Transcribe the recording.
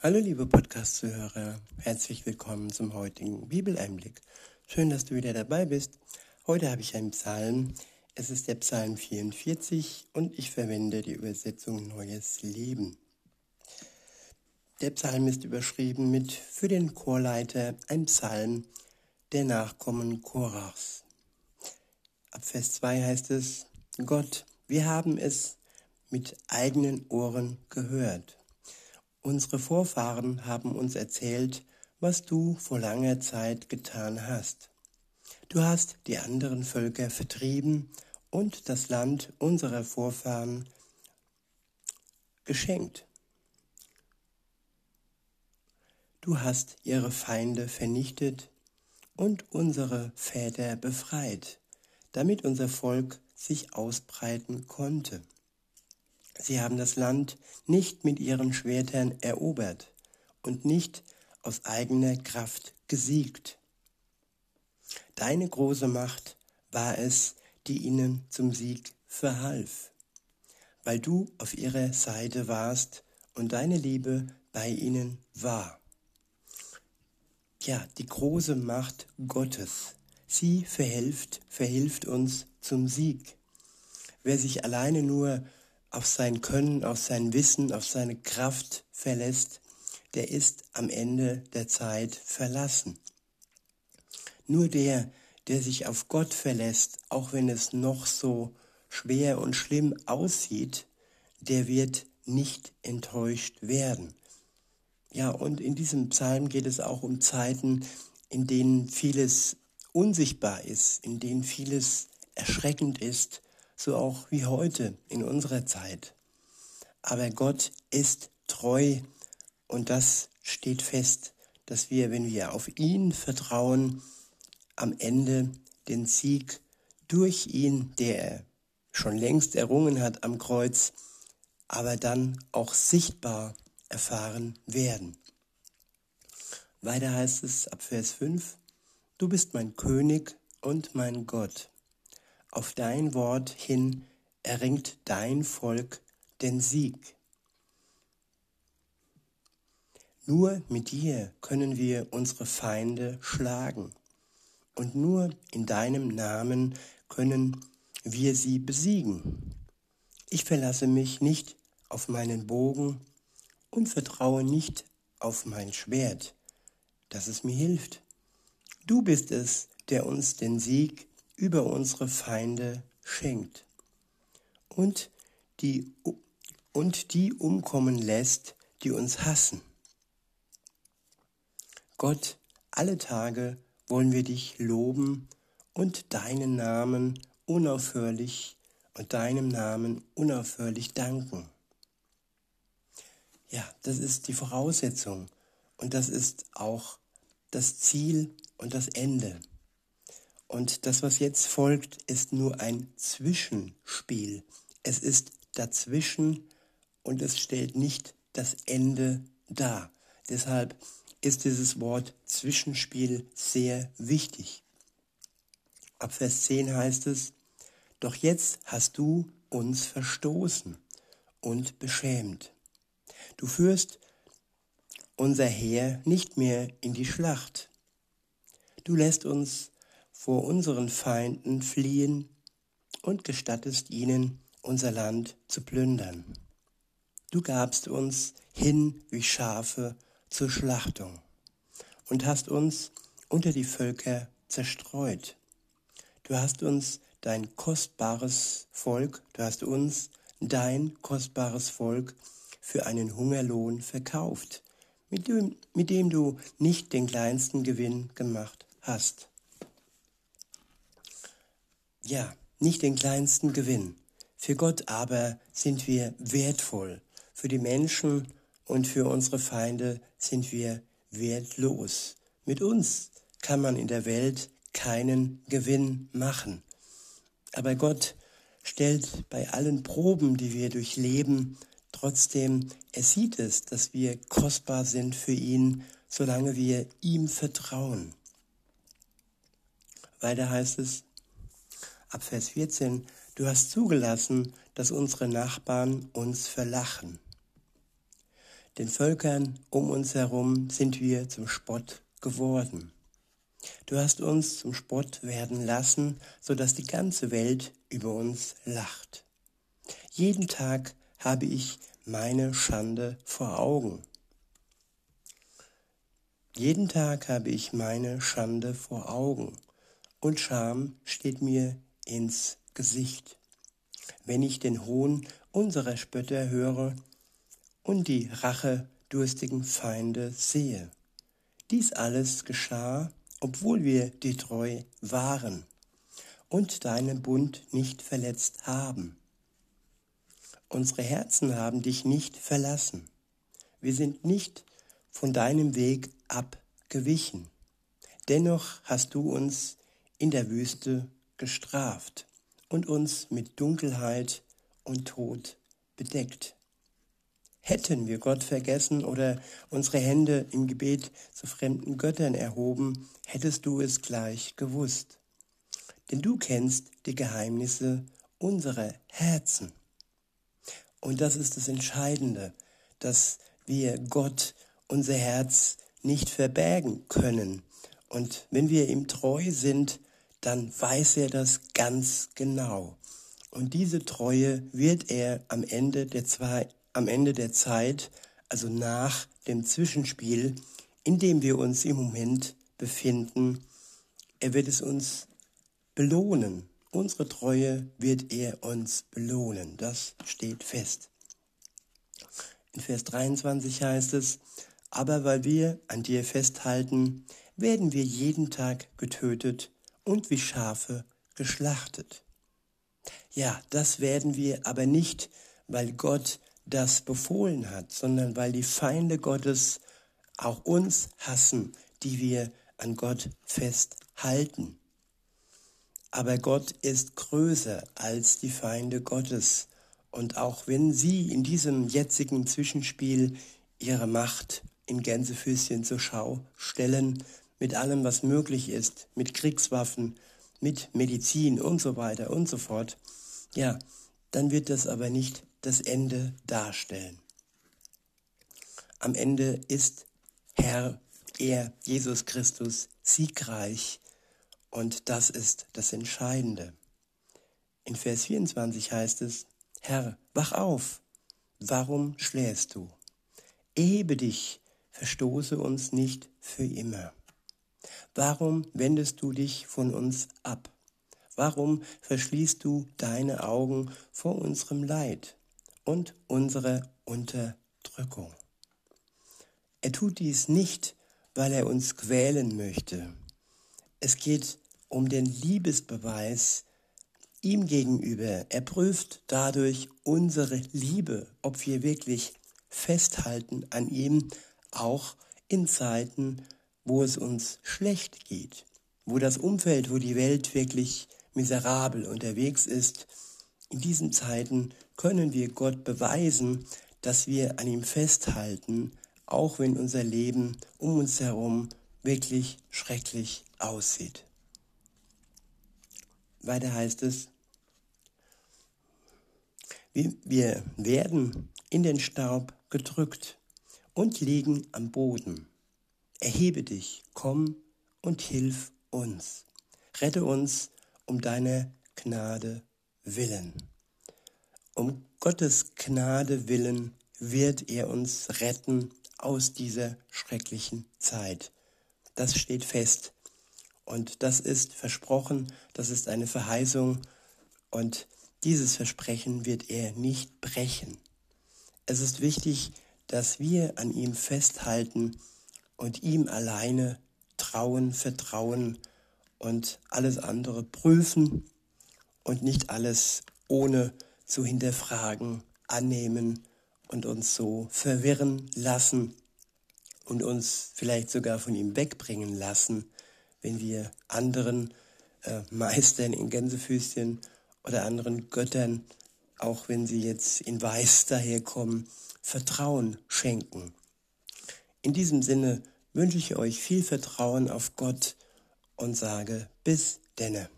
Hallo liebe Podcast-Zuhörer, herzlich willkommen zum heutigen Bibeleinblick. Schön, dass du wieder dabei bist. Heute habe ich einen Psalm. Es ist der Psalm 44 und ich verwende die Übersetzung Neues Leben. Der Psalm ist überschrieben mit für den Chorleiter ein Psalm der Nachkommen Korachs. Ab Vers 2 heißt es, Gott, wir haben es mit eigenen Ohren gehört. Unsere Vorfahren haben uns erzählt, was du vor langer Zeit getan hast. Du hast die anderen Völker vertrieben und das Land unserer Vorfahren geschenkt. Du hast ihre Feinde vernichtet und unsere Väter befreit, damit unser Volk sich ausbreiten konnte. Sie haben das Land nicht mit ihren Schwertern erobert und nicht aus eigener Kraft gesiegt. Deine große Macht war es, die ihnen zum Sieg verhalf, weil du auf ihrer Seite warst und deine Liebe bei ihnen war. Ja, die große Macht Gottes, sie verhilft, verhilft uns zum Sieg. Wer sich alleine nur auf sein Können, auf sein Wissen, auf seine Kraft verlässt, der ist am Ende der Zeit verlassen. Nur der, der sich auf Gott verlässt, auch wenn es noch so schwer und schlimm aussieht, der wird nicht enttäuscht werden. Ja, und in diesem Psalm geht es auch um Zeiten, in denen vieles unsichtbar ist, in denen vieles erschreckend ist, so auch wie heute in unserer Zeit. Aber Gott ist treu und das steht fest, dass wir, wenn wir auf ihn vertrauen, am Ende den Sieg durch ihn, der er schon längst errungen hat am Kreuz, aber dann auch sichtbar erfahren werden. Weiter heißt es ab Vers 5, Du bist mein König und mein Gott. Auf dein Wort hin erringt dein Volk den Sieg. Nur mit dir können wir unsere Feinde schlagen. Und nur in deinem Namen können wir sie besiegen. Ich verlasse mich nicht auf meinen Bogen und vertraue nicht auf mein Schwert, dass es mir hilft. Du bist es, der uns den Sieg über unsere Feinde schenkt und die, und die umkommen lässt, die uns hassen. Gott, alle Tage wollen wir dich loben und deinen Namen unaufhörlich und deinem Namen unaufhörlich danken. Ja, das ist die Voraussetzung und das ist auch das Ziel und das Ende. Und das, was jetzt folgt, ist nur ein Zwischenspiel. Es ist dazwischen und es stellt nicht das Ende dar. Deshalb ist dieses Wort Zwischenspiel sehr wichtig. Ab Vers 10 heißt es, Doch jetzt hast du uns verstoßen und beschämt. Du führst unser Heer nicht mehr in die Schlacht. Du lässt uns vor unseren Feinden fliehen und gestattest ihnen, unser Land zu plündern. Du gabst uns hin wie Schafe zur Schlachtung und hast uns unter die Völker zerstreut. Du hast uns dein kostbares Volk, du hast uns dein kostbares Volk für einen Hungerlohn verkauft, mit dem, mit dem du nicht den kleinsten Gewinn gemacht hast ja, nicht den kleinsten Gewinn. Für Gott aber sind wir wertvoll. Für die Menschen und für unsere Feinde sind wir wertlos. Mit uns kann man in der Welt keinen Gewinn machen. Aber Gott stellt bei allen Proben, die wir durchleben, trotzdem, er sieht es, dass wir kostbar sind für ihn, solange wir ihm vertrauen. Weiter heißt es, ab Vers 14, du hast zugelassen, dass unsere Nachbarn uns verlachen. Den Völkern um uns herum sind wir zum Spott geworden. Du hast uns zum Spott werden lassen, so dass die ganze Welt über uns lacht. Jeden Tag habe ich meine Schande vor Augen. Jeden Tag habe ich meine Schande vor Augen und Scham steht mir ins Gesicht, wenn ich den Hohn unserer Spötter höre und die rachedurstigen Feinde sehe. Dies alles geschah, obwohl wir dir treu waren und deinen Bund nicht verletzt haben. Unsere Herzen haben dich nicht verlassen. Wir sind nicht von deinem Weg abgewichen. Dennoch hast du uns in der Wüste gestraft und uns mit Dunkelheit und Tod bedeckt. Hätten wir Gott vergessen oder unsere Hände im Gebet zu fremden Göttern erhoben, hättest du es gleich gewusst. Denn du kennst die Geheimnisse unserer Herzen. Und das ist das Entscheidende, dass wir Gott unser Herz nicht verbergen können. Und wenn wir ihm treu sind, dann weiß er das ganz genau. Und diese Treue wird er am Ende der, zwei, am Ende der Zeit, also nach dem Zwischenspiel, in dem wir uns im Moment befinden, er wird es uns belohnen. Unsere Treue wird er uns belohnen. Das steht fest. In Vers 23 heißt es, aber weil wir an dir festhalten, werden wir jeden Tag getötet und wie Schafe geschlachtet. Ja, das werden wir aber nicht, weil Gott das befohlen hat, sondern weil die Feinde Gottes auch uns hassen, die wir an Gott festhalten. Aber Gott ist größer als die Feinde Gottes. Und auch wenn sie in diesem jetzigen Zwischenspiel ihre Macht in Gänsefüßchen zur Schau stellen, mit allem, was möglich ist, mit Kriegswaffen, mit Medizin und so weiter und so fort, ja, dann wird das aber nicht das Ende darstellen. Am Ende ist Herr, er, Jesus Christus, siegreich und das ist das Entscheidende. In Vers 24 heißt es, Herr, wach auf, warum schläfst du? Erhebe dich, verstoße uns nicht für immer. Warum wendest du dich von uns ab? Warum verschließt du deine Augen vor unserem Leid und unserer Unterdrückung? Er tut dies nicht, weil er uns quälen möchte. Es geht um den Liebesbeweis ihm gegenüber. Er prüft dadurch unsere Liebe, ob wir wirklich festhalten an ihm, auch in Zeiten, wo es uns schlecht geht, wo das Umfeld, wo die Welt wirklich miserabel unterwegs ist. In diesen Zeiten können wir Gott beweisen, dass wir an ihm festhalten, auch wenn unser Leben um uns herum wirklich schrecklich aussieht. Weiter heißt es, wir werden in den Staub gedrückt und liegen am Boden. Erhebe dich, komm und hilf uns. Rette uns um deine Gnade willen. Um Gottes Gnade willen wird er uns retten aus dieser schrecklichen Zeit. Das steht fest. Und das ist versprochen, das ist eine Verheißung. Und dieses Versprechen wird er nicht brechen. Es ist wichtig, dass wir an ihm festhalten und ihm alleine trauen, vertrauen und alles andere prüfen und nicht alles ohne zu hinterfragen, annehmen und uns so verwirren lassen und uns vielleicht sogar von ihm wegbringen lassen, wenn wir anderen äh, Meistern in Gänsefüßchen oder anderen Göttern, auch wenn sie jetzt in Weiß daherkommen, Vertrauen schenken. In diesem Sinne wünsche ich euch viel Vertrauen auf Gott und sage bis denne.